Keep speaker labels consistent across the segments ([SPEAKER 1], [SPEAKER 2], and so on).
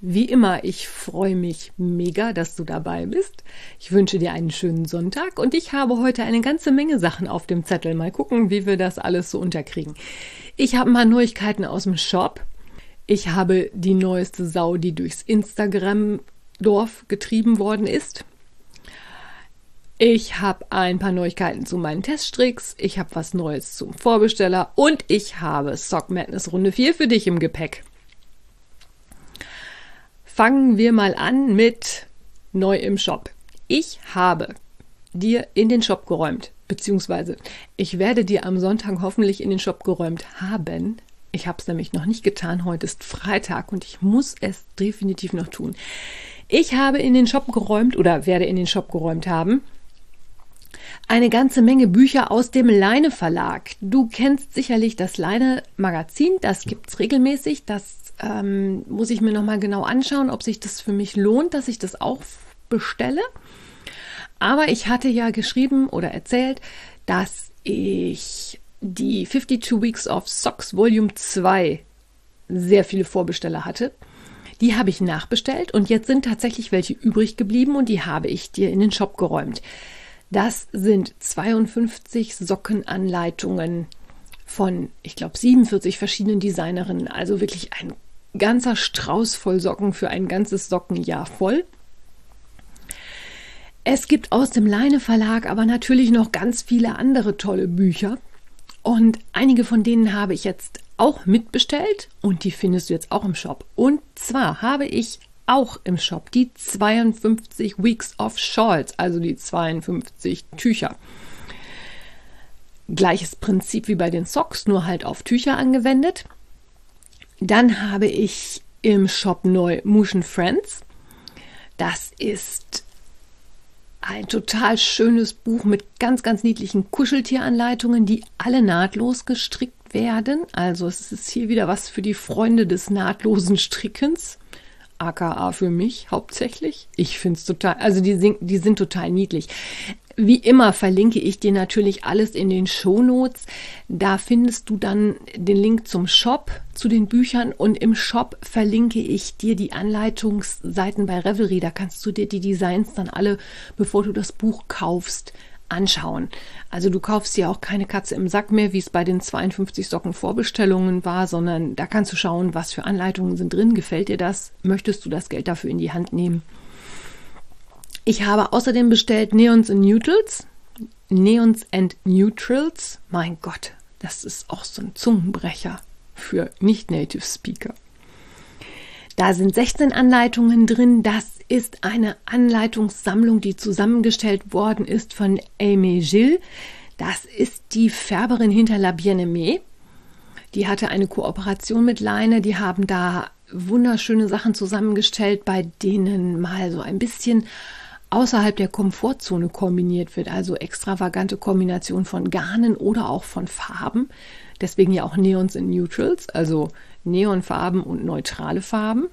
[SPEAKER 1] Wie immer, ich freue mich mega, dass du dabei bist. Ich wünsche dir einen schönen Sonntag und ich habe heute eine ganze Menge Sachen auf dem Zettel. Mal gucken, wie wir das alles so unterkriegen. Ich habe mal Neuigkeiten aus dem Shop. Ich habe die neueste Sau, die durchs Instagram-Dorf getrieben worden ist. Ich habe ein paar Neuigkeiten zu meinen Teststricks, ich habe was Neues zum Vorbesteller und ich habe Sock Madness Runde 4 für dich im Gepäck. Fangen wir mal an mit neu im Shop. Ich habe dir in den Shop geräumt, beziehungsweise ich werde dir am Sonntag hoffentlich in den Shop geräumt haben. Ich habe es nämlich noch nicht getan. Heute ist Freitag und ich muss es definitiv noch tun. Ich habe in den Shop geräumt oder werde in den Shop geräumt haben eine ganze Menge Bücher aus dem Leine Verlag. Du kennst sicherlich das Leine Magazin, das gibt's regelmäßig. Das ähm, muss ich mir nochmal genau anschauen, ob sich das für mich lohnt, dass ich das auch bestelle. Aber ich hatte ja geschrieben oder erzählt, dass ich die 52 Weeks of Socks Volume 2 sehr viele Vorbesteller hatte. Die habe ich nachbestellt und jetzt sind tatsächlich welche übrig geblieben und die habe ich dir in den Shop geräumt. Das sind 52 Sockenanleitungen von, ich glaube, 47 verschiedenen Designerinnen. Also wirklich ein ganzer Strauß voll Socken für ein ganzes Sockenjahr voll. Es gibt aus dem Leine Verlag aber natürlich noch ganz viele andere tolle Bücher. Und einige von denen habe ich jetzt auch mitbestellt und die findest du jetzt auch im Shop. Und zwar habe ich auch im Shop die 52 Weeks of Shawls, also die 52 Tücher. Gleiches Prinzip wie bei den Socks, nur halt auf Tücher angewendet. Dann habe ich im Shop neu Motion Friends. Das ist ein total schönes Buch mit ganz, ganz niedlichen Kuscheltieranleitungen, die alle nahtlos gestrickt werden. Also es ist hier wieder was für die Freunde des nahtlosen Strickens aka für mich hauptsächlich. Ich finde es total, also die, sind, die sind total niedlich. Wie immer verlinke ich dir natürlich alles in den Shownotes. Da findest du dann den Link zum Shop, zu den Büchern und im Shop verlinke ich dir die Anleitungsseiten bei Revelry. Da kannst du dir die Designs dann alle, bevor du das Buch kaufst, anschauen. Also du kaufst ja auch keine Katze im Sack mehr, wie es bei den 52 Socken Vorbestellungen war, sondern da kannst du schauen, was für Anleitungen sind drin. Gefällt dir das? Möchtest du das Geld dafür in die Hand nehmen? Ich habe außerdem bestellt Neons and Neutrals. Neons and Neutrals. Mein Gott, das ist auch so ein Zungenbrecher für Nicht-Native Speaker. Da sind 16 Anleitungen drin. Das ist eine Anleitungssammlung, die zusammengestellt worden ist von Amy Gilles. Das ist die Färberin hinter La Bien-Aimée. Die hatte eine Kooperation mit Leine. Die haben da wunderschöne Sachen zusammengestellt, bei denen mal so ein bisschen außerhalb der Komfortzone kombiniert wird, also extravagante Kombination von Garnen oder auch von Farben. Deswegen ja auch Neons in Neutrals, also Neonfarben und neutrale Farben.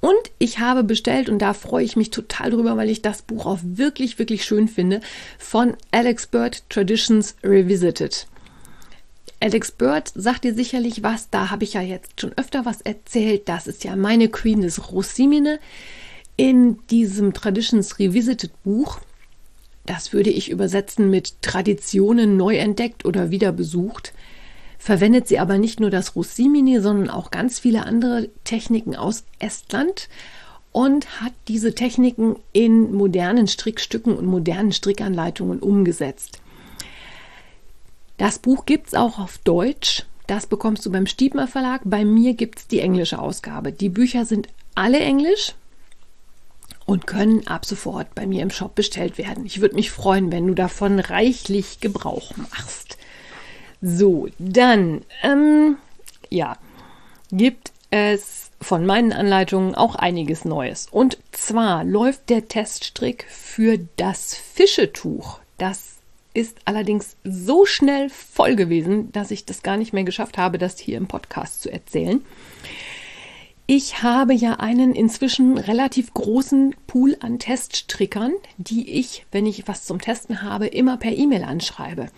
[SPEAKER 1] Und ich habe bestellt, und da freue ich mich total drüber, weil ich das Buch auch wirklich, wirklich schön finde, von Alex Bird Traditions Revisited. Alex Bird sagt dir sicherlich was, da habe ich ja jetzt schon öfter was erzählt. Das ist ja meine Queen des Rossimine in diesem Traditions Revisited Buch. Das würde ich übersetzen mit Traditionen neu entdeckt oder wieder besucht verwendet sie aber nicht nur das Rossimini, sondern auch ganz viele andere Techniken aus Estland und hat diese Techniken in modernen Strickstücken und modernen Strickanleitungen umgesetzt. Das Buch gibt es auch auf Deutsch. Das bekommst du beim Stiebner Verlag. Bei mir gibt es die englische Ausgabe. Die Bücher sind alle englisch und können ab sofort bei mir im Shop bestellt werden. Ich würde mich freuen, wenn du davon reichlich Gebrauch machst. So, dann, ähm, ja, gibt es von meinen Anleitungen auch einiges Neues. Und zwar läuft der Teststrick für das Fischetuch. Das ist allerdings so schnell voll gewesen, dass ich das gar nicht mehr geschafft habe, das hier im Podcast zu erzählen. Ich habe ja einen inzwischen relativ großen Pool an Teststrickern, die ich, wenn ich was zum Testen habe, immer per E-Mail anschreibe.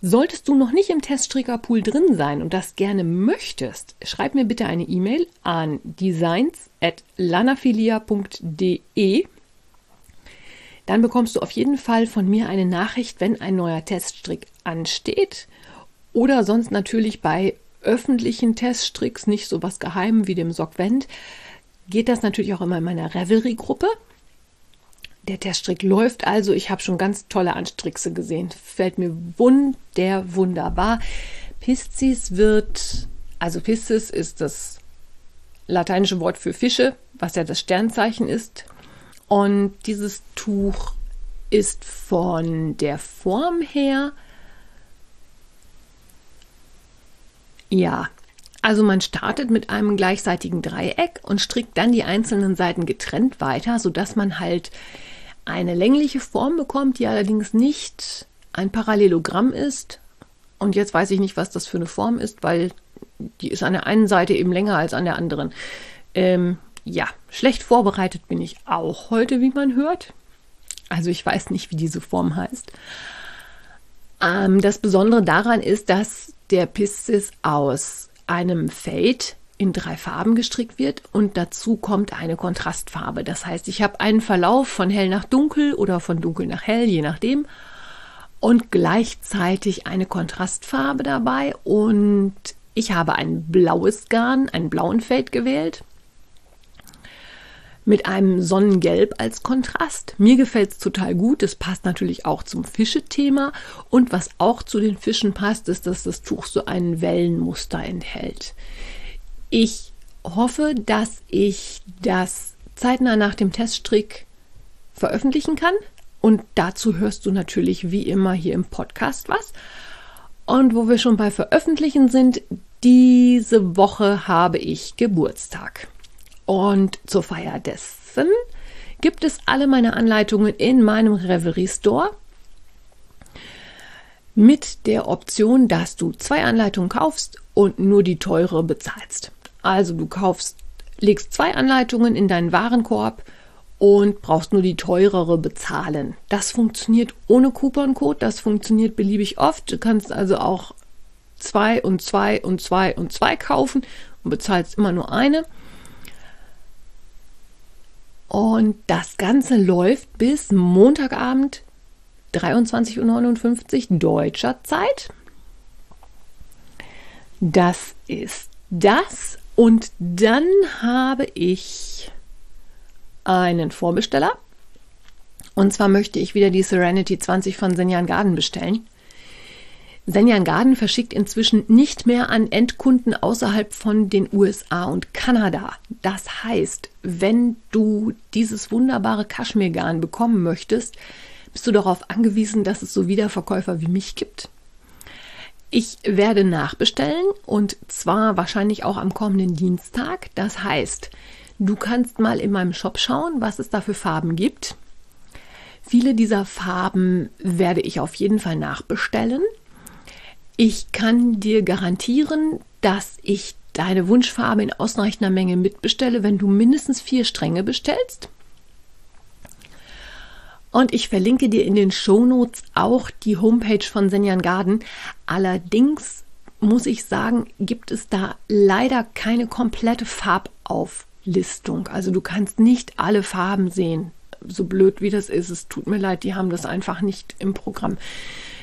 [SPEAKER 1] Solltest du noch nicht im Teststrickerpool drin sein und das gerne möchtest, schreib mir bitte eine E-Mail an designs@lanafilia.de. Dann bekommst du auf jeden Fall von mir eine Nachricht, wenn ein neuer Teststrick ansteht oder sonst natürlich bei öffentlichen Teststricks, nicht so was geheim wie dem Sockvent, geht das natürlich auch immer in meiner Revelry-Gruppe. Der Teststrick läuft also. Ich habe schon ganz tolle Anstrickse gesehen. Fällt mir wunder, wunderbar. Piscis wird, also Piscis ist das lateinische Wort für Fische, was ja das Sternzeichen ist. Und dieses Tuch ist von der Form her, ja, also man startet mit einem gleichseitigen Dreieck und strickt dann die einzelnen Seiten getrennt weiter, sodass man halt eine längliche Form bekommt, die allerdings nicht ein Parallelogramm ist. Und jetzt weiß ich nicht, was das für eine Form ist, weil die ist an der einen Seite eben länger als an der anderen. Ähm, ja, schlecht vorbereitet bin ich auch heute, wie man hört. Also ich weiß nicht, wie diese Form heißt. Ähm, das Besondere daran ist, dass der Pistis aus einem Fade in drei Farben gestrickt wird und dazu kommt eine Kontrastfarbe. Das heißt, ich habe einen Verlauf von hell nach dunkel oder von dunkel nach hell, je nachdem, und gleichzeitig eine Kontrastfarbe dabei und ich habe ein blaues Garn, einen blauen Fade gewählt mit einem Sonnengelb als Kontrast. Mir gefällt es total gut. Es passt natürlich auch zum Fischethema. Und was auch zu den Fischen passt, ist, dass das Tuch so ein Wellenmuster enthält. Ich hoffe, dass ich das zeitnah nach dem Teststrick veröffentlichen kann. Und dazu hörst du natürlich wie immer hier im Podcast was. Und wo wir schon bei Veröffentlichen sind, diese Woche habe ich Geburtstag. Und zur Feier dessen gibt es alle meine Anleitungen in meinem Reverie Store mit der Option, dass du zwei Anleitungen kaufst und nur die teure bezahlst. Also du kaufst, legst zwei Anleitungen in deinen Warenkorb und brauchst nur die teurere bezahlen. Das funktioniert ohne Couponcode, das funktioniert beliebig oft. Du kannst also auch zwei und zwei und zwei und zwei kaufen und bezahlst immer nur eine. Und das Ganze läuft bis Montagabend 23.59 Uhr deutscher Zeit. Das ist das. Und dann habe ich einen Vorbesteller. Und zwar möchte ich wieder die Serenity 20 von Senjan Garden bestellen. Senjan Garden verschickt inzwischen nicht mehr an Endkunden außerhalb von den USA und Kanada. Das heißt, wenn du dieses wunderbare Kaschmirgarn bekommen möchtest, bist du darauf angewiesen, dass es so Wiederverkäufer wie mich gibt. Ich werde nachbestellen und zwar wahrscheinlich auch am kommenden Dienstag. Das heißt, du kannst mal in meinem Shop schauen, was es da für Farben gibt. Viele dieser Farben werde ich auf jeden Fall nachbestellen. Ich kann dir garantieren, dass ich deine Wunschfarbe in ausreichender Menge mitbestelle, wenn du mindestens vier Stränge bestellst. Und ich verlinke dir in den Shownotes auch die Homepage von Senjan Garden. Allerdings muss ich sagen, gibt es da leider keine komplette Farbauflistung. Also du kannst nicht alle Farben sehen. So blöd wie das ist, es tut mir leid, die haben das einfach nicht im Programm.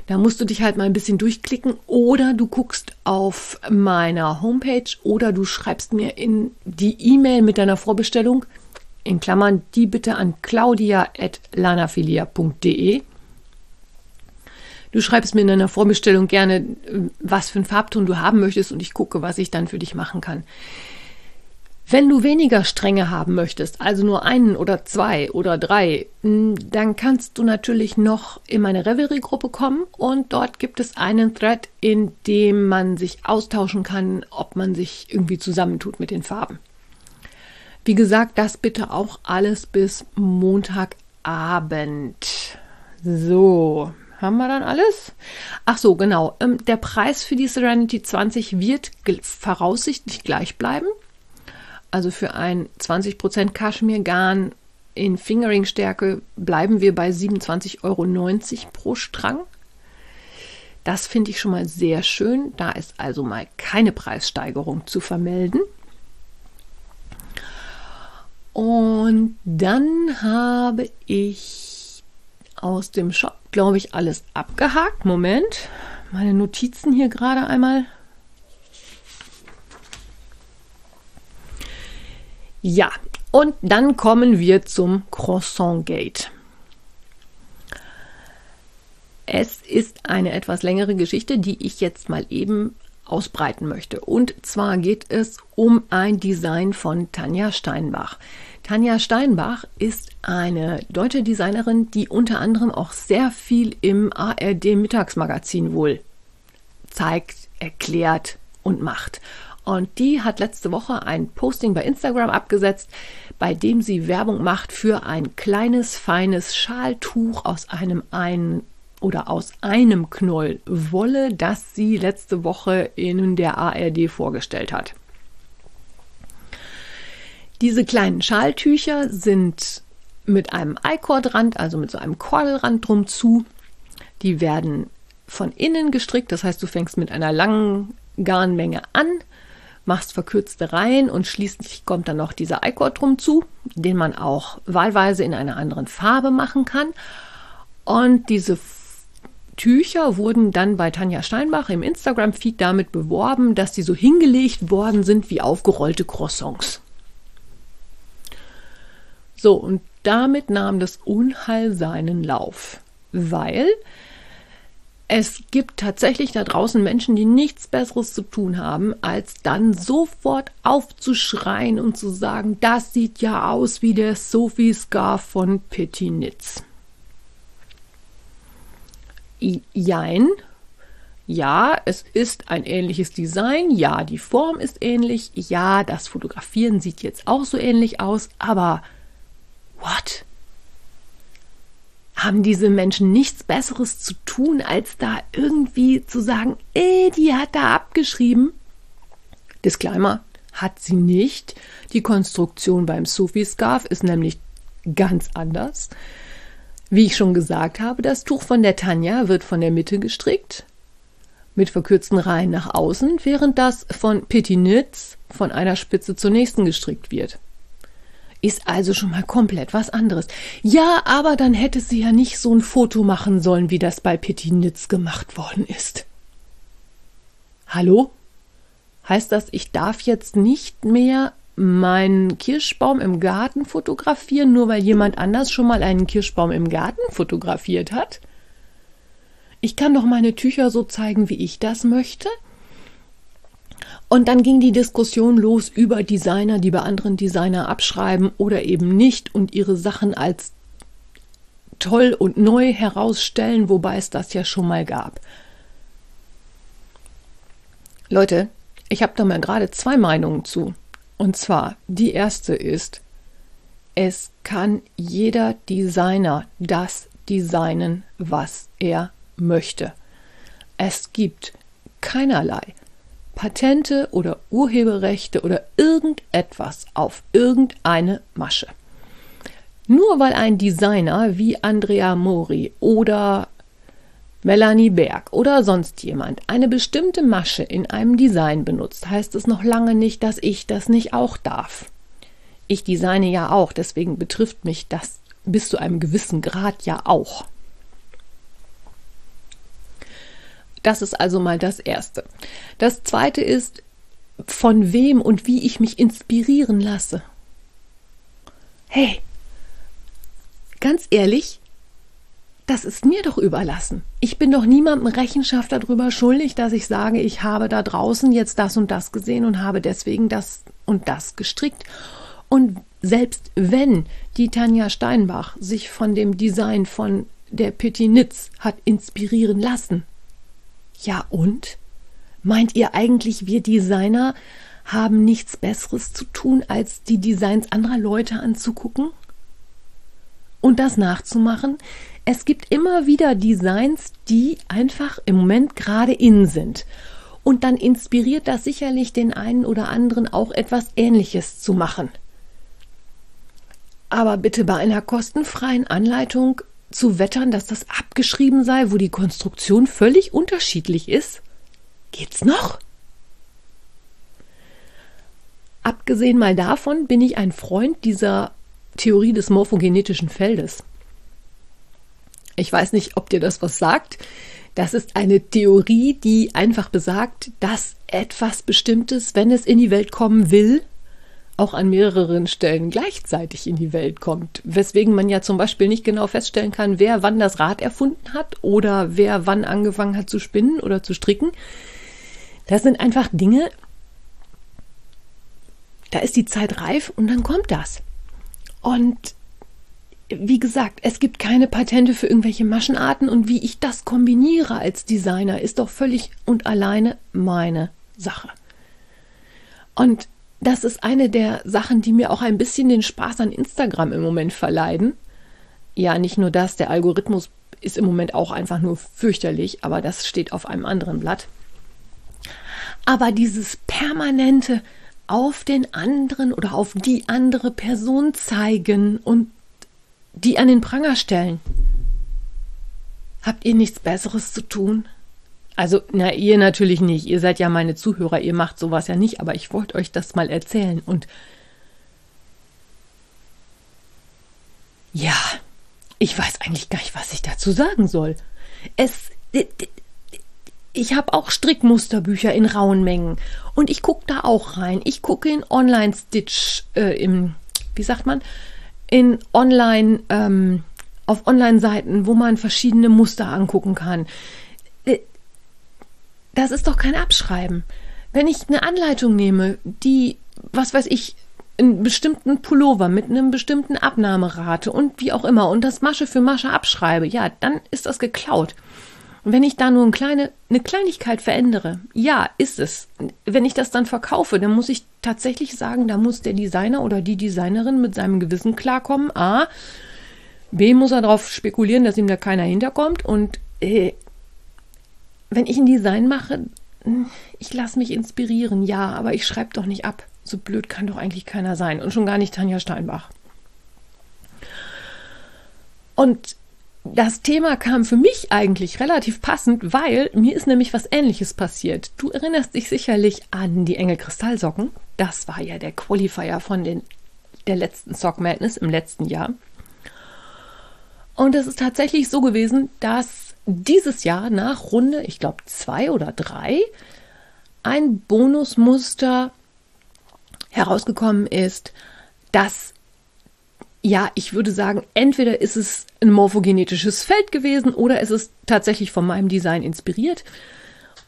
[SPEAKER 1] Da musst du dich halt mal ein bisschen durchklicken oder du guckst auf meiner Homepage oder du schreibst mir in die E-Mail mit deiner Vorbestellung in Klammern die bitte an claudia.lanafilia.de. Du schreibst mir in deiner Vorbestellung gerne, was für einen Farbton du haben möchtest und ich gucke, was ich dann für dich machen kann. Wenn du weniger Stränge haben möchtest, also nur einen oder zwei oder drei, dann kannst du natürlich noch in meine Revelry-Gruppe kommen und dort gibt es einen Thread, in dem man sich austauschen kann, ob man sich irgendwie zusammentut mit den Farben. Wie gesagt, das bitte auch alles bis Montagabend. So, haben wir dann alles? Ach so, genau. Ähm, der Preis für die Serenity 20 wird voraussichtlich gleich bleiben. Also für ein 20% Kaschmirgarn in Fingering-Stärke bleiben wir bei 27,90 Euro pro Strang. Das finde ich schon mal sehr schön. Da ist also mal keine Preissteigerung zu vermelden. Und dann habe ich aus dem Shop, glaube ich, alles abgehakt. Moment, meine Notizen hier gerade einmal Ja, und dann kommen wir zum Croissant Gate. Es ist eine etwas längere Geschichte, die ich jetzt mal eben ausbreiten möchte. Und zwar geht es um ein Design von Tanja Steinbach. Tanja Steinbach ist eine deutsche Designerin, die unter anderem auch sehr viel im ARD Mittagsmagazin wohl zeigt, erklärt und macht. Und die hat letzte Woche ein Posting bei Instagram abgesetzt, bei dem sie Werbung macht für ein kleines, feines Schaltuch aus einem einen oder aus einem Knoll Wolle, das sie letzte Woche in der ARD vorgestellt hat. Diese kleinen Schaltücher sind mit einem I-Cord-Rand, also mit so einem Kordelrand drum zu. Die werden von innen gestrickt, das heißt, du fängst mit einer langen Garnmenge an, machst verkürzte Reihen und schließlich kommt dann noch dieser Eikord drum zu, den man auch wahlweise in einer anderen Farbe machen kann. Und diese Tücher wurden dann bei Tanja Steinbach im Instagram-Feed damit beworben, dass die so hingelegt worden sind wie aufgerollte Croissants. So, und damit nahm das Unheil seinen Lauf, weil es gibt tatsächlich da draußen Menschen, die nichts Besseres zu tun haben, als dann sofort aufzuschreien und zu sagen, das sieht ja aus wie der Sophie Scarf von Pettinitz. Jein. Ja, es ist ein ähnliches Design. Ja, die Form ist ähnlich. Ja, das Fotografieren sieht jetzt auch so ähnlich aus. Aber what? haben diese Menschen nichts Besseres zu tun, als da irgendwie zu sagen, eh, die hat da abgeschrieben. Disclaimer, hat sie nicht. Die Konstruktion beim Sufi-Scarf ist nämlich ganz anders. Wie ich schon gesagt habe, das Tuch von der Tanja wird von der Mitte gestrickt, mit verkürzten Reihen nach außen, während das von Petinitz von einer Spitze zur nächsten gestrickt wird. Ist also schon mal komplett was anderes. Ja, aber dann hätte sie ja nicht so ein Foto machen sollen, wie das bei Petinitz gemacht worden ist. Hallo? Heißt das, ich darf jetzt nicht mehr meinen Kirschbaum im Garten fotografieren, nur weil jemand anders schon mal einen Kirschbaum im Garten fotografiert hat? Ich kann doch meine Tücher so zeigen, wie ich das möchte? Und dann ging die Diskussion los über Designer, die bei anderen Designer abschreiben oder eben nicht und ihre Sachen als toll und neu herausstellen, wobei es das ja schon mal gab. Leute, ich habe da mal gerade zwei Meinungen zu. Und zwar, die erste ist, es kann jeder Designer das designen, was er möchte. Es gibt keinerlei Patente oder Urheberrechte oder irgendetwas auf irgendeine Masche. Nur weil ein Designer wie Andrea Mori oder Melanie Berg oder sonst jemand eine bestimmte Masche in einem Design benutzt, heißt es noch lange nicht, dass ich das nicht auch darf. Ich designe ja auch, deswegen betrifft mich das bis zu einem gewissen Grad ja auch. Das ist also mal das Erste. Das Zweite ist, von wem und wie ich mich inspirieren lasse. Hey, ganz ehrlich, das ist mir doch überlassen. Ich bin doch niemandem Rechenschaft darüber schuldig, dass ich sage, ich habe da draußen jetzt das und das gesehen und habe deswegen das und das gestrickt. Und selbst wenn die Tanja Steinbach sich von dem Design von der Petit Nitz hat inspirieren lassen, ja und? Meint ihr eigentlich, wir Designer haben nichts Besseres zu tun, als die Designs anderer Leute anzugucken? Und das nachzumachen? Es gibt immer wieder Designs, die einfach im Moment gerade in sind. Und dann inspiriert das sicherlich den einen oder anderen auch etwas Ähnliches zu machen. Aber bitte bei einer kostenfreien Anleitung zu wettern, dass das abgeschrieben sei, wo die Konstruktion völlig unterschiedlich ist? Geht's noch? Abgesehen mal davon bin ich ein Freund dieser Theorie des morphogenetischen Feldes. Ich weiß nicht, ob dir das was sagt. Das ist eine Theorie, die einfach besagt, dass etwas Bestimmtes, wenn es in die Welt kommen will, auch an mehreren Stellen gleichzeitig in die Welt kommt. Weswegen man ja zum Beispiel nicht genau feststellen kann, wer wann das Rad erfunden hat oder wer wann angefangen hat zu spinnen oder zu stricken. Das sind einfach Dinge, da ist die Zeit reif und dann kommt das. Und wie gesagt, es gibt keine Patente für irgendwelche Maschenarten und wie ich das kombiniere als Designer, ist doch völlig und alleine meine Sache. Und das ist eine der Sachen, die mir auch ein bisschen den Spaß an Instagram im Moment verleiden. Ja, nicht nur das, der Algorithmus ist im Moment auch einfach nur fürchterlich, aber das steht auf einem anderen Blatt. Aber dieses permanente auf den anderen oder auf die andere Person zeigen und die an den Pranger stellen. Habt ihr nichts Besseres zu tun? Also, na, ihr natürlich nicht. Ihr seid ja meine Zuhörer, ihr macht sowas ja nicht, aber ich wollte euch das mal erzählen. Und ja, ich weiß eigentlich gar nicht, was ich dazu sagen soll. Es ich habe auch Strickmusterbücher in rauen Mengen und ich gucke da auch rein. Ich gucke in Online-Stitch, äh, im, wie sagt man, in Online, ähm, auf Online-Seiten, wo man verschiedene Muster angucken kann. Äh, das ist doch kein Abschreiben. Wenn ich eine Anleitung nehme, die, was weiß ich, einen bestimmten Pullover mit einem bestimmten Abnahmerate und wie auch immer und das Masche für Masche abschreibe, ja, dann ist das geklaut. Wenn ich da nur eine, kleine, eine Kleinigkeit verändere, ja, ist es. Wenn ich das dann verkaufe, dann muss ich tatsächlich sagen, da muss der Designer oder die Designerin mit seinem Gewissen klarkommen. A. B. muss er darauf spekulieren, dass ihm da keiner hinterkommt. Und äh, wenn ich ein Design mache, ich lasse mich inspirieren, ja, aber ich schreibe doch nicht ab. So blöd kann doch eigentlich keiner sein. Und schon gar nicht Tanja Steinbach. Und das Thema kam für mich eigentlich relativ passend, weil mir ist nämlich was Ähnliches passiert. Du erinnerst dich sicherlich an die Engel Kristallsocken. Das war ja der Qualifier von den, der letzten Sock Madness im letzten Jahr. Und es ist tatsächlich so gewesen, dass dieses Jahr nach Runde, ich glaube zwei oder drei, ein Bonusmuster herausgekommen ist, das ja, ich würde sagen, entweder ist es ein morphogenetisches Feld gewesen oder ist es tatsächlich von meinem Design inspiriert.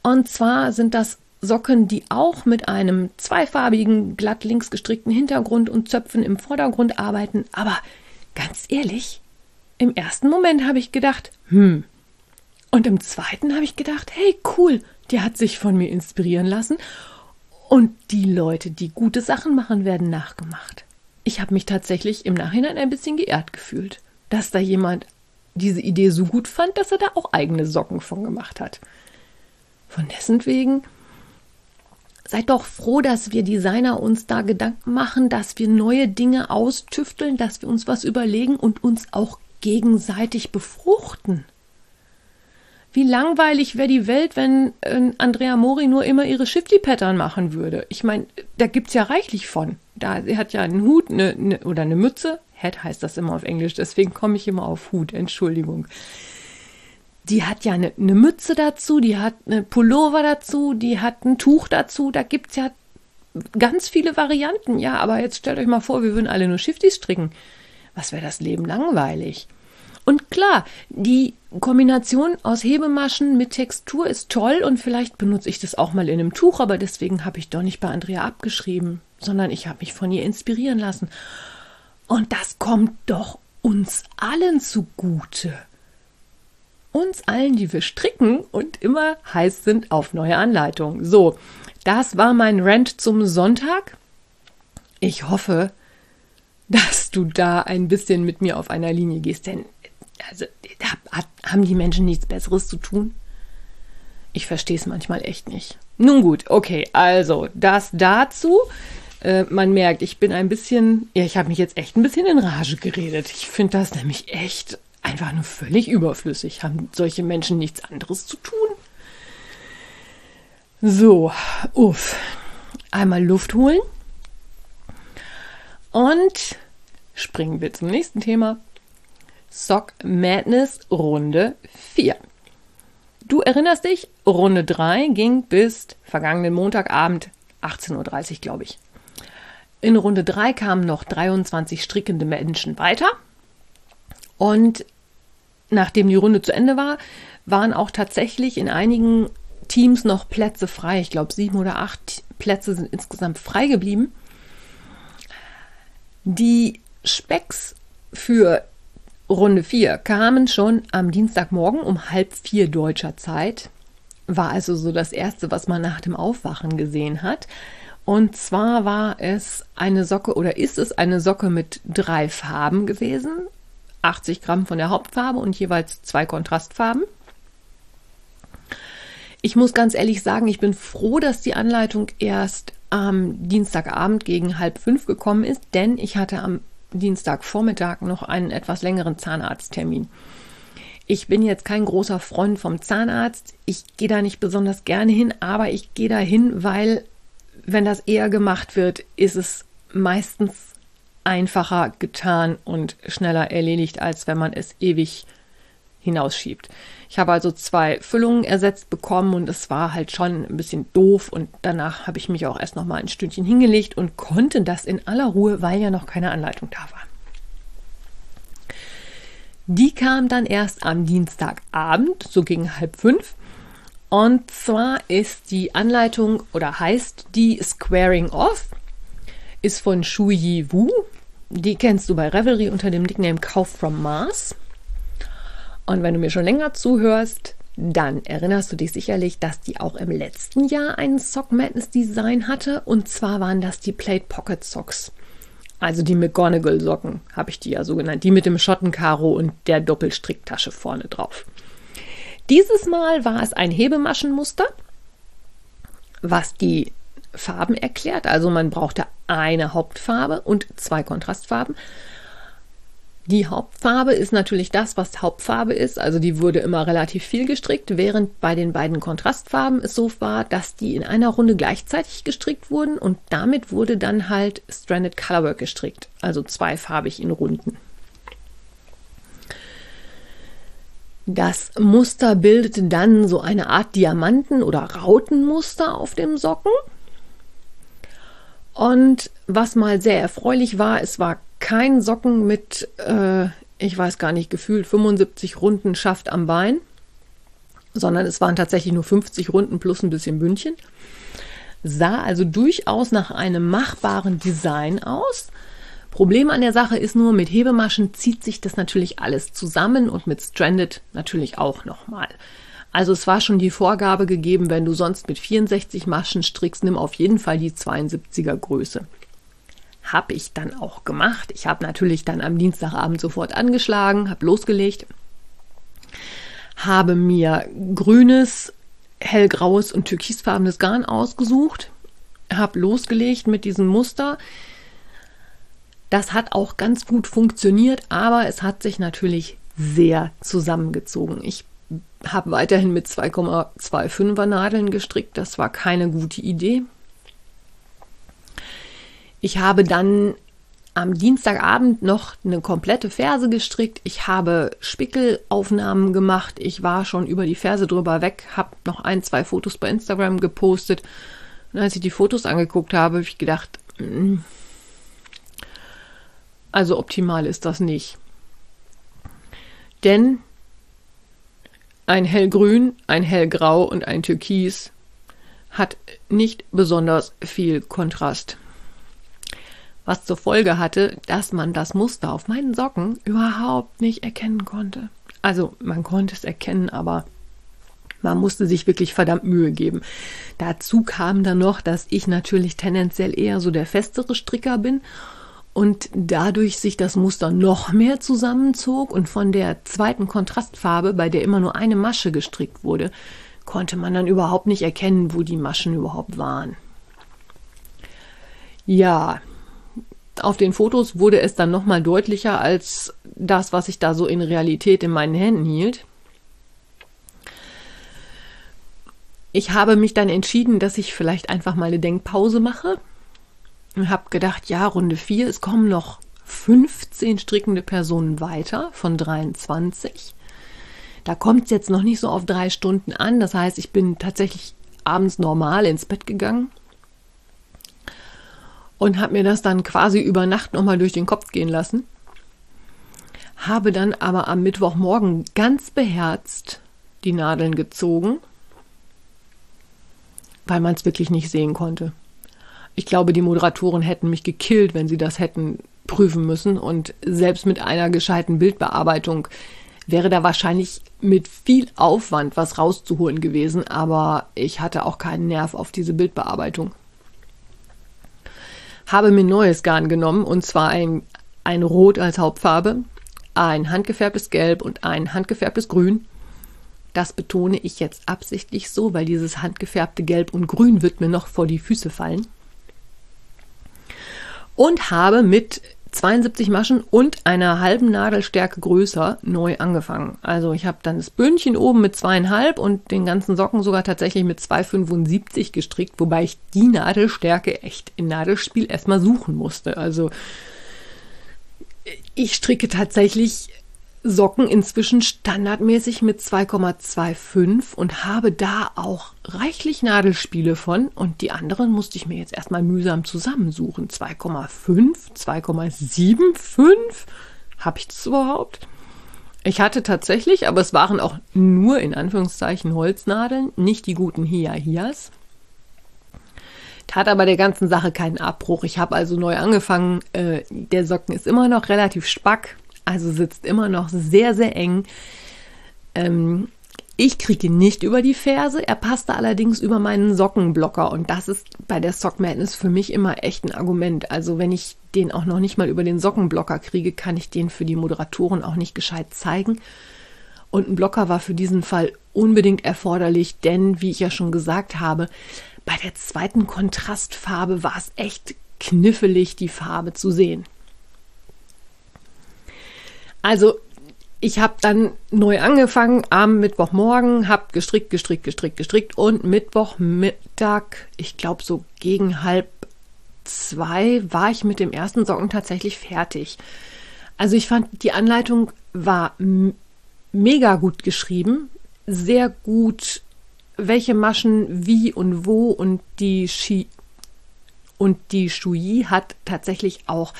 [SPEAKER 1] Und zwar sind das Socken, die auch mit einem zweifarbigen, glatt links gestrickten Hintergrund und Zöpfen im Vordergrund arbeiten. Aber ganz ehrlich, im ersten Moment habe ich gedacht, hm. Und im zweiten habe ich gedacht, hey, cool, der hat sich von mir inspirieren lassen. Und die Leute, die gute Sachen machen, werden nachgemacht ich habe mich tatsächlich im Nachhinein ein bisschen geehrt gefühlt, dass da jemand diese Idee so gut fand, dass er da auch eigene Socken von gemacht hat. Von dessen wegen seid doch froh, dass wir Designer uns da Gedanken machen, dass wir neue Dinge austüfteln, dass wir uns was überlegen und uns auch gegenseitig befruchten. Wie langweilig wäre die Welt, wenn äh, Andrea Mori nur immer ihre Shifty-Pattern machen würde. Ich meine, da gibt es ja reichlich von. Da, sie hat ja einen Hut eine, eine, oder eine Mütze. Hat heißt das immer auf Englisch, deswegen komme ich immer auf Hut, Entschuldigung. Die hat ja eine, eine Mütze dazu, die hat eine Pullover dazu, die hat ein Tuch dazu. Da gibt es ja ganz viele Varianten. Ja, aber jetzt stellt euch mal vor, wir würden alle nur Shifties stricken. Was wäre das Leben langweilig? Und klar, die Kombination aus Hebemaschen mit Textur ist toll und vielleicht benutze ich das auch mal in einem Tuch, aber deswegen habe ich doch nicht bei Andrea abgeschrieben, sondern ich habe mich von ihr inspirieren lassen. Und das kommt doch uns allen zugute. Uns allen, die wir stricken und immer heiß sind auf neue Anleitungen. So, das war mein Rant zum Sonntag. Ich hoffe, dass du da ein bisschen mit mir auf einer Linie gehst, denn also haben die Menschen nichts Besseres zu tun? Ich verstehe es manchmal echt nicht. Nun gut, okay, also das dazu. Äh, man merkt, ich bin ein bisschen, ja, ich habe mich jetzt echt ein bisschen in Rage geredet. Ich finde das nämlich echt einfach nur völlig überflüssig. Haben solche Menschen nichts anderes zu tun? So, uff. Einmal Luft holen. Und springen wir zum nächsten Thema. Sock Madness Runde 4. Du erinnerst dich, Runde 3 ging bis vergangenen Montagabend 18.30 Uhr, glaube ich. In Runde 3 kamen noch 23 strickende Menschen weiter. Und nachdem die Runde zu Ende war, waren auch tatsächlich in einigen Teams noch Plätze frei. Ich glaube, sieben oder acht Plätze sind insgesamt frei geblieben. Die Specks für Runde 4 kamen schon am Dienstagmorgen um halb vier deutscher Zeit. War also so das Erste, was man nach dem Aufwachen gesehen hat. Und zwar war es eine Socke oder ist es eine Socke mit drei Farben gewesen. 80 Gramm von der Hauptfarbe und jeweils zwei Kontrastfarben. Ich muss ganz ehrlich sagen, ich bin froh, dass die Anleitung erst am Dienstagabend gegen halb fünf gekommen ist, denn ich hatte am Dienstagvormittag noch einen etwas längeren Zahnarzttermin. Ich bin jetzt kein großer Freund vom Zahnarzt. Ich gehe da nicht besonders gerne hin, aber ich gehe da hin, weil wenn das eher gemacht wird, ist es meistens einfacher getan und schneller erledigt, als wenn man es ewig hinausschiebt. Ich habe also zwei Füllungen ersetzt bekommen und es war halt schon ein bisschen doof und danach habe ich mich auch erst noch mal ein Stündchen hingelegt und konnte das in aller Ruhe, weil ja noch keine Anleitung da war. Die kam dann erst am Dienstagabend, so gegen halb fünf. Und zwar ist die Anleitung oder heißt die Squaring Off, ist von Shu Yi Wu. Die kennst du bei Revelry unter dem Nickname Kauf from Mars. Und wenn du mir schon länger zuhörst, dann erinnerst du dich sicherlich, dass die auch im letzten Jahr einen Sock Madness Design hatte. Und zwar waren das die Plate Pocket Socks. Also die McGonagall Socken, habe ich die ja so genannt. Die mit dem Schottenkaro und der Doppelstricktasche vorne drauf. Dieses Mal war es ein Hebemaschenmuster, was die Farben erklärt. Also man brauchte eine Hauptfarbe und zwei Kontrastfarben. Die Hauptfarbe ist natürlich das, was Hauptfarbe ist. Also die wurde immer relativ viel gestrickt, während bei den beiden Kontrastfarben es so war, dass die in einer Runde gleichzeitig gestrickt wurden und damit wurde dann halt Stranded Colorwork gestrickt. Also zweifarbig in Runden. Das Muster bildete dann so eine Art Diamanten- oder Rautenmuster auf dem Socken. Und was mal sehr erfreulich war, es war kein Socken mit, äh, ich weiß gar nicht, gefühlt 75 Runden Schaft am Bein, sondern es waren tatsächlich nur 50 Runden plus ein bisschen Bündchen. Sah also durchaus nach einem machbaren Design aus. Problem an der Sache ist nur, mit Hebemaschen zieht sich das natürlich alles zusammen und mit Stranded natürlich auch nochmal. Also es war schon die Vorgabe gegeben, wenn du sonst mit 64 Maschen strickst, nimm auf jeden Fall die 72er Größe habe ich dann auch gemacht. Ich habe natürlich dann am Dienstagabend sofort angeschlagen, habe losgelegt, habe mir grünes, hellgraues und türkisfarbenes Garn ausgesucht, habe losgelegt mit diesem Muster. Das hat auch ganz gut funktioniert, aber es hat sich natürlich sehr zusammengezogen. Ich habe weiterhin mit 2,25er Nadeln gestrickt. Das war keine gute Idee. Ich habe dann am Dienstagabend noch eine komplette Ferse gestrickt. Ich habe Spickelaufnahmen gemacht. Ich war schon über die Ferse drüber weg, habe noch ein, zwei Fotos bei Instagram gepostet. Und als ich die Fotos angeguckt habe, habe ich gedacht, mm, also optimal ist das nicht. Denn ein hellgrün, ein hellgrau und ein türkis hat nicht besonders viel Kontrast. Was zur Folge hatte, dass man das Muster auf meinen Socken überhaupt nicht erkennen konnte. Also man konnte es erkennen, aber man musste sich wirklich verdammt Mühe geben. Dazu kam dann noch, dass ich natürlich tendenziell eher so der festere Stricker bin und dadurch sich das Muster noch mehr zusammenzog und von der zweiten Kontrastfarbe, bei der immer nur eine Masche gestrickt wurde, konnte man dann überhaupt nicht erkennen, wo die Maschen überhaupt waren. Ja, auf den Fotos wurde es dann noch mal deutlicher als das, was ich da so in Realität in meinen Händen hielt. Ich habe mich dann entschieden, dass ich vielleicht einfach mal eine Denkpause mache und habe gedacht, ja, Runde 4, es kommen noch 15 strickende Personen weiter von 23. Da kommt es jetzt noch nicht so auf drei Stunden an. Das heißt, ich bin tatsächlich abends normal ins Bett gegangen und habe mir das dann quasi über Nacht nochmal durch den Kopf gehen lassen. Habe dann aber am Mittwochmorgen ganz beherzt die Nadeln gezogen, weil man es wirklich nicht sehen konnte. Ich glaube, die Moderatoren hätten mich gekillt, wenn sie das hätten prüfen müssen. Und selbst mit einer gescheiten Bildbearbeitung wäre da wahrscheinlich mit viel Aufwand was rauszuholen gewesen. Aber ich hatte auch keinen Nerv auf diese Bildbearbeitung. Habe mir neues Garn genommen und zwar ein, ein Rot als Hauptfarbe, ein handgefärbtes Gelb und ein handgefärbtes Grün. Das betone ich jetzt absichtlich so, weil dieses handgefärbte Gelb und Grün wird mir noch vor die Füße fallen und habe mit 72 Maschen und einer halben Nadelstärke größer neu angefangen. Also ich habe dann das Bündchen oben mit zweieinhalb und den ganzen Socken sogar tatsächlich mit 2,75 gestrickt, wobei ich die Nadelstärke echt in Nadelspiel erstmal suchen musste. Also ich stricke tatsächlich Socken inzwischen standardmäßig mit 2,25 und habe da auch reichlich Nadelspiele von und die anderen musste ich mir jetzt erstmal mühsam zusammensuchen. 2,5, 2,75 habe ich das überhaupt? Ich hatte tatsächlich, aber es waren auch nur in Anführungszeichen Holznadeln, nicht die guten Hia-Hias. Tat aber der ganzen Sache keinen Abbruch. Ich habe also neu angefangen. Äh, der Socken ist immer noch relativ spack also sitzt immer noch sehr, sehr eng. Ähm, ich kriege nicht über die Ferse, er passte allerdings über meinen Sockenblocker und das ist bei der Sock Madness für mich immer echt ein Argument. Also wenn ich den auch noch nicht mal über den Sockenblocker kriege, kann ich den für die Moderatoren auch nicht gescheit zeigen. Und ein Blocker war für diesen Fall unbedingt erforderlich, denn wie ich ja schon gesagt habe, bei der zweiten Kontrastfarbe war es echt knifflig, die Farbe zu sehen. Also ich habe dann neu angefangen am Mittwochmorgen, habe gestrickt, gestrickt, gestrickt, gestrickt und Mittwochmittag, ich glaube so gegen halb zwei, war ich mit dem ersten Socken tatsächlich fertig. Also ich fand, die Anleitung war mega gut geschrieben, sehr gut, welche Maschen wie und wo und die Ski und die Shui hat tatsächlich auch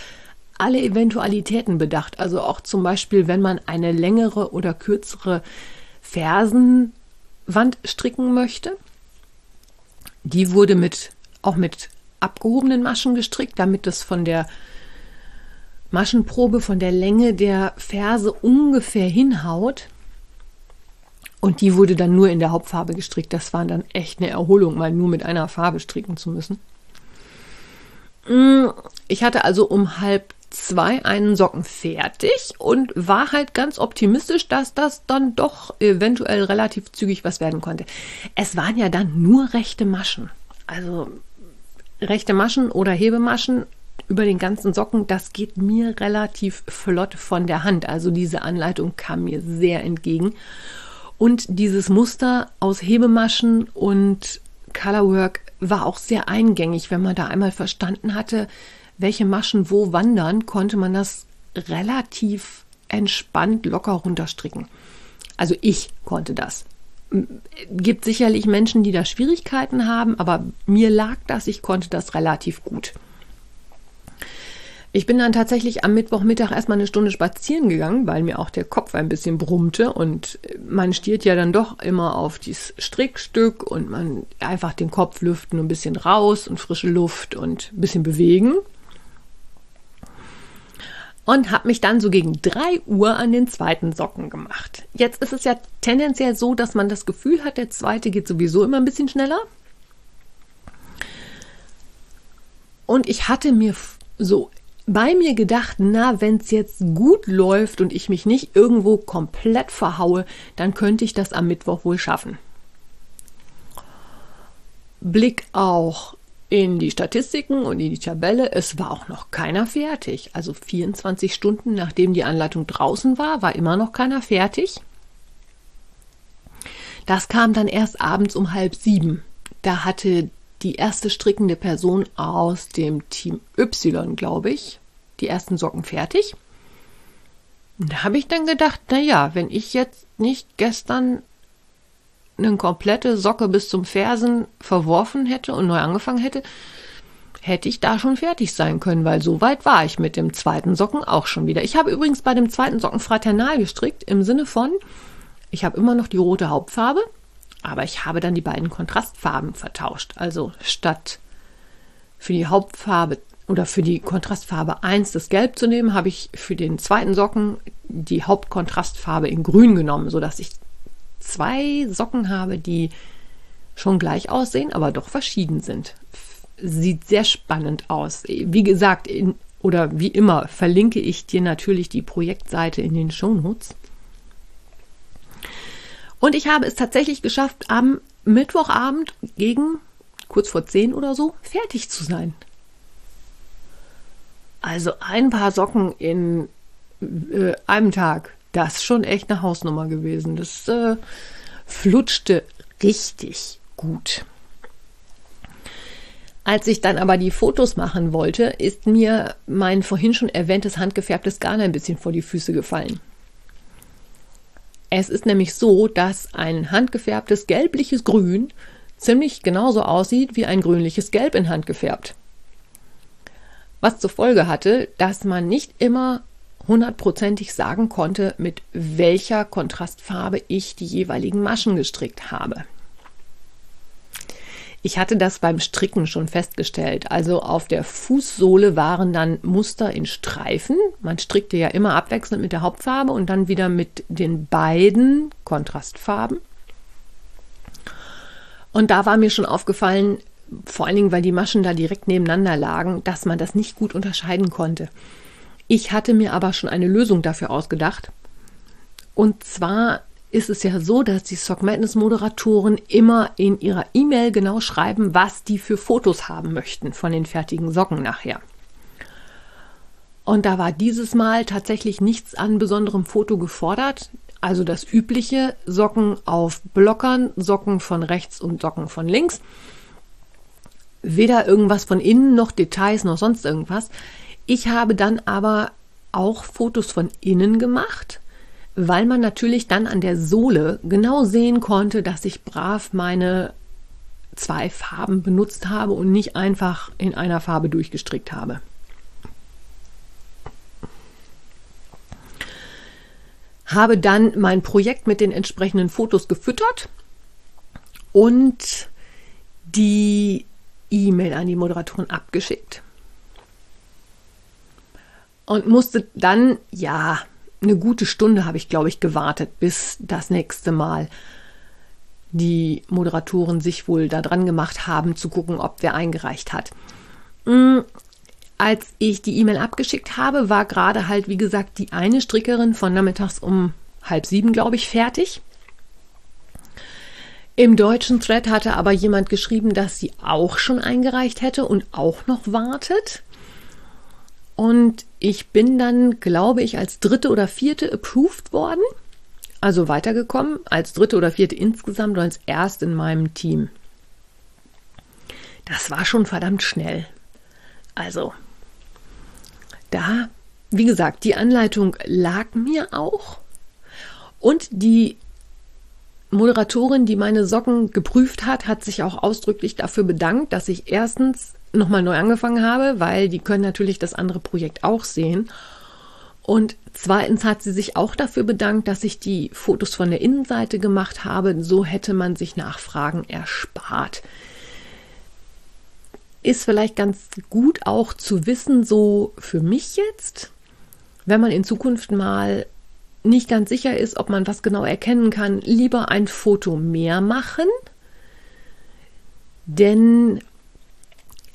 [SPEAKER 1] alle Eventualitäten bedacht. Also auch zum Beispiel, wenn man eine längere oder kürzere Fersenwand stricken möchte. Die wurde mit, auch mit abgehobenen Maschen gestrickt, damit es von der Maschenprobe, von der Länge der Ferse ungefähr hinhaut. Und die wurde dann nur in der Hauptfarbe gestrickt. Das war dann echt eine Erholung, mal nur mit einer Farbe stricken zu müssen. Mm, ich hatte also um halb zwei einen Socken fertig und war halt ganz optimistisch, dass das dann doch eventuell relativ zügig was werden konnte. Es waren ja dann nur rechte Maschen. Also rechte Maschen oder Hebemaschen über den ganzen Socken, das geht mir relativ flott von der Hand. Also diese Anleitung kam mir sehr entgegen. Und dieses Muster aus Hebemaschen und Colorwork war auch sehr eingängig, wenn man da einmal verstanden hatte, welche Maschen wo wandern, konnte man das relativ entspannt locker runterstricken. Also ich konnte das. Gibt sicherlich Menschen, die da Schwierigkeiten haben, aber mir lag das, ich konnte das relativ gut. Ich bin dann tatsächlich am Mittwochmittag erstmal eine Stunde spazieren gegangen, weil mir auch der Kopf ein bisschen brummte und man stiert ja dann doch immer auf dieses Strickstück und man einfach den Kopf lüften, ein bisschen raus und frische Luft und ein bisschen bewegen. Und habe mich dann so gegen 3 Uhr an den zweiten Socken gemacht. Jetzt ist es ja tendenziell so, dass man das Gefühl hat, der zweite geht sowieso immer ein bisschen schneller. Und ich hatte mir so bei mir gedacht, na, wenn es jetzt gut läuft und ich mich nicht irgendwo komplett verhaue, dann könnte ich das am Mittwoch wohl schaffen. Blick auch in die Statistiken und in die Tabelle. Es war auch noch keiner fertig. Also 24 Stunden nachdem die Anleitung draußen war, war immer noch keiner fertig. Das kam dann erst abends um halb sieben. Da hatte die erste strickende Person aus dem Team Y, glaube ich, die ersten Socken fertig. Da habe ich dann gedacht, na ja, wenn ich jetzt nicht gestern eine komplette Socke bis zum Fersen verworfen hätte und neu angefangen hätte, hätte ich da schon fertig sein können, weil so weit war ich mit dem zweiten Socken auch schon wieder. Ich habe übrigens bei dem zweiten Socken fraternal gestrickt, im Sinne von, ich habe immer noch die rote Hauptfarbe, aber ich habe dann die beiden Kontrastfarben vertauscht. Also statt für die Hauptfarbe oder für die Kontrastfarbe 1 das Gelb zu nehmen, habe ich für den zweiten Socken die Hauptkontrastfarbe in Grün genommen, sodass ich zwei Socken habe, die schon gleich aussehen, aber doch verschieden sind. Sieht sehr spannend aus. Wie gesagt, in, oder wie immer verlinke ich dir natürlich die Projektseite in den Shownotes. Und ich habe es tatsächlich geschafft, am Mittwochabend gegen kurz vor 10 oder so fertig zu sein. Also ein paar Socken in äh, einem Tag, das ist schon echt eine Hausnummer gewesen. Das äh, flutschte richtig gut. Als ich dann aber die Fotos machen wollte, ist mir mein vorhin schon erwähntes handgefärbtes Garn ein bisschen vor die Füße gefallen. Es ist nämlich so, dass ein handgefärbtes gelbliches Grün ziemlich genauso aussieht wie ein grünliches Gelb in Hand gefärbt. Was zur Folge hatte, dass man nicht immer hundertprozentig sagen konnte, mit welcher Kontrastfarbe ich die jeweiligen Maschen gestrickt habe. Ich hatte das beim Stricken schon festgestellt. Also auf der Fußsohle waren dann Muster in Streifen. Man strickte ja immer abwechselnd mit der Hauptfarbe und dann wieder mit den beiden Kontrastfarben. Und da war mir schon aufgefallen, vor allen Dingen, weil die Maschen da direkt nebeneinander lagen, dass man das nicht gut unterscheiden konnte. Ich hatte mir aber schon eine Lösung dafür ausgedacht. Und zwar ist es ja so, dass die Sock Madness Moderatoren immer in ihrer E-Mail genau schreiben, was die für Fotos haben möchten von den fertigen Socken nachher. Und da war dieses Mal tatsächlich nichts an besonderem Foto gefordert. Also das übliche Socken auf Blockern, Socken von rechts und Socken von links. Weder irgendwas von innen noch Details noch sonst irgendwas. Ich habe dann aber auch Fotos von innen gemacht, weil man natürlich dann an der Sohle genau sehen konnte, dass ich brav meine zwei Farben benutzt habe und nicht einfach in einer Farbe durchgestrickt habe. Habe dann mein Projekt mit den entsprechenden Fotos gefüttert und die E-Mail an die Moderatoren abgeschickt und musste dann, ja, eine gute Stunde habe ich, glaube ich, gewartet, bis das nächste Mal die Moderatoren sich wohl daran gemacht haben, zu gucken, ob wer eingereicht hat. Mm, als ich die E-Mail abgeschickt habe, war gerade halt, wie gesagt, die eine Strickerin von nachmittags um halb sieben, glaube ich, fertig. Im deutschen Thread hatte aber jemand geschrieben, dass sie auch schon eingereicht hätte und auch noch wartet. Und ich bin dann, glaube ich, als dritte oder vierte approved worden. Also weitergekommen, als dritte oder vierte insgesamt und als erst in meinem Team. Das war schon verdammt schnell. Also, da, wie gesagt, die Anleitung lag mir auch. Und die Moderatorin, die meine Socken geprüft hat, hat sich auch ausdrücklich dafür bedankt, dass ich erstens nochmal neu angefangen habe, weil die können natürlich das andere Projekt auch sehen. Und zweitens hat sie sich auch dafür bedankt, dass ich die Fotos von der Innenseite gemacht habe. So hätte man sich Nachfragen erspart. Ist vielleicht ganz gut auch zu wissen, so für mich jetzt, wenn man in Zukunft mal nicht ganz sicher ist, ob man was genau erkennen kann, lieber ein Foto mehr machen. Denn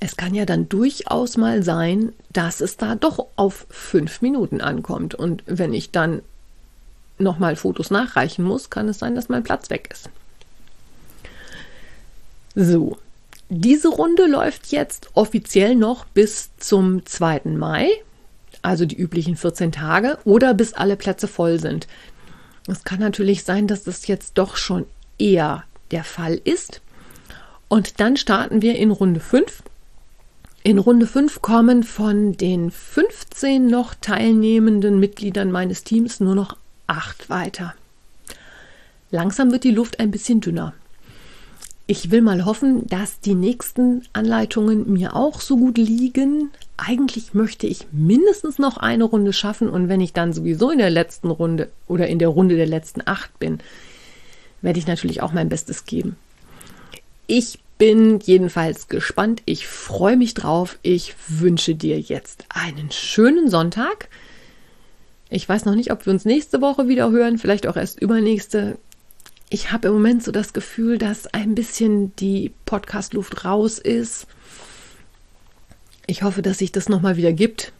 [SPEAKER 1] es kann ja dann durchaus mal sein, dass es da doch auf fünf Minuten ankommt. Und wenn ich dann nochmal Fotos nachreichen muss, kann es sein, dass mein Platz weg ist. So, diese Runde läuft jetzt offiziell noch bis zum 2. Mai, also die üblichen 14 Tage, oder bis alle Plätze voll sind. Es kann natürlich sein, dass das jetzt doch schon eher der Fall ist. Und dann starten wir in Runde 5 in Runde 5 kommen von den 15 noch teilnehmenden Mitgliedern meines Teams nur noch 8 weiter. Langsam wird die Luft ein bisschen dünner. Ich will mal hoffen, dass die nächsten Anleitungen mir auch so gut liegen. Eigentlich möchte ich mindestens noch eine Runde schaffen und wenn ich dann sowieso in der letzten Runde oder in der Runde der letzten acht bin, werde ich natürlich auch mein Bestes geben. Ich bin jedenfalls gespannt. Ich freue mich drauf. Ich wünsche dir jetzt einen schönen Sonntag. Ich weiß noch nicht, ob wir uns nächste Woche wieder hören, vielleicht auch erst übernächste. Ich habe im Moment so das Gefühl, dass ein bisschen die Podcast-Luft raus ist. Ich hoffe, dass sich das nochmal wieder gibt.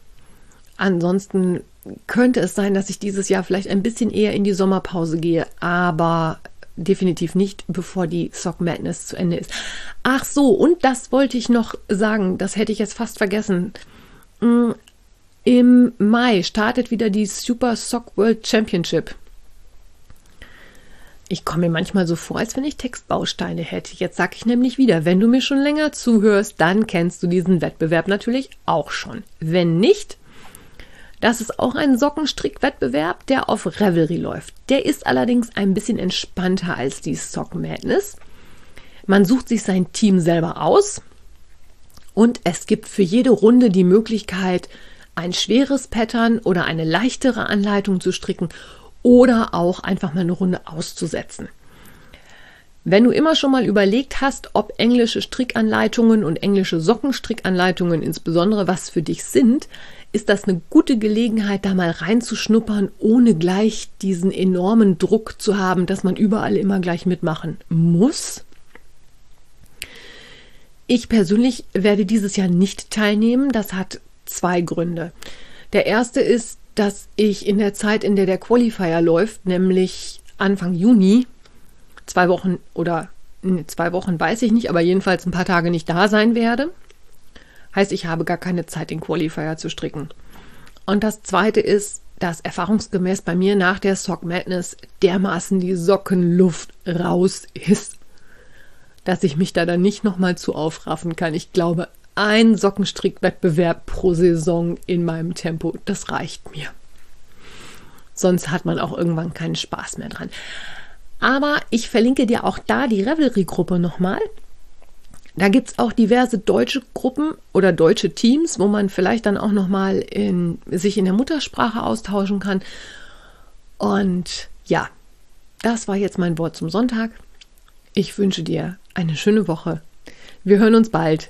[SPEAKER 1] Ansonsten könnte es sein, dass ich dieses Jahr vielleicht ein bisschen eher in die Sommerpause gehe, aber definitiv nicht, bevor die Sock Madness zu Ende ist. Ach so, und das wollte ich noch sagen, das hätte ich jetzt fast vergessen. Mm, Im Mai startet wieder die Super Sock World Championship. Ich komme mir manchmal so vor, als wenn ich Textbausteine hätte. Jetzt sage ich nämlich wieder, wenn du mir schon länger zuhörst, dann kennst du diesen Wettbewerb natürlich auch schon. Wenn nicht, das ist auch ein Sockenstrickwettbewerb, der auf Revelry läuft. Der ist allerdings ein bisschen entspannter als die Sock Madness. Man sucht sich sein Team selber aus und es gibt für jede Runde die Möglichkeit, ein schweres Pattern oder eine leichtere Anleitung zu stricken oder auch einfach mal eine Runde auszusetzen. Wenn du immer schon mal überlegt hast, ob englische Strickanleitungen und englische Sockenstrickanleitungen insbesondere was für dich sind, ist das eine gute Gelegenheit, da mal reinzuschnuppern, ohne gleich diesen enormen Druck zu haben, dass man überall immer gleich mitmachen muss. Ich persönlich werde dieses Jahr nicht teilnehmen. Das hat zwei Gründe. Der erste ist, dass ich in der Zeit, in der der Qualifier läuft, nämlich Anfang Juni, zwei Wochen oder zwei Wochen weiß ich nicht, aber jedenfalls ein paar Tage nicht da sein werde. Heißt, ich habe gar keine Zeit, den Qualifier zu stricken. Und das zweite ist, dass erfahrungsgemäß bei mir nach der Sock Madness dermaßen die Sockenluft raus ist, dass ich mich da dann nicht nochmal zu aufraffen kann. Ich glaube, ein Sockenstrickwettbewerb pro Saison in meinem Tempo, das reicht mir. Sonst hat man auch irgendwann keinen Spaß mehr dran. Aber ich verlinke dir auch da die Revelry-Gruppe nochmal. Da gibt es auch diverse deutsche Gruppen oder deutsche Teams, wo man vielleicht dann auch nochmal in, sich in der Muttersprache austauschen kann. Und ja, das war jetzt mein Wort zum Sonntag. Ich wünsche dir eine schöne Woche. Wir hören uns bald.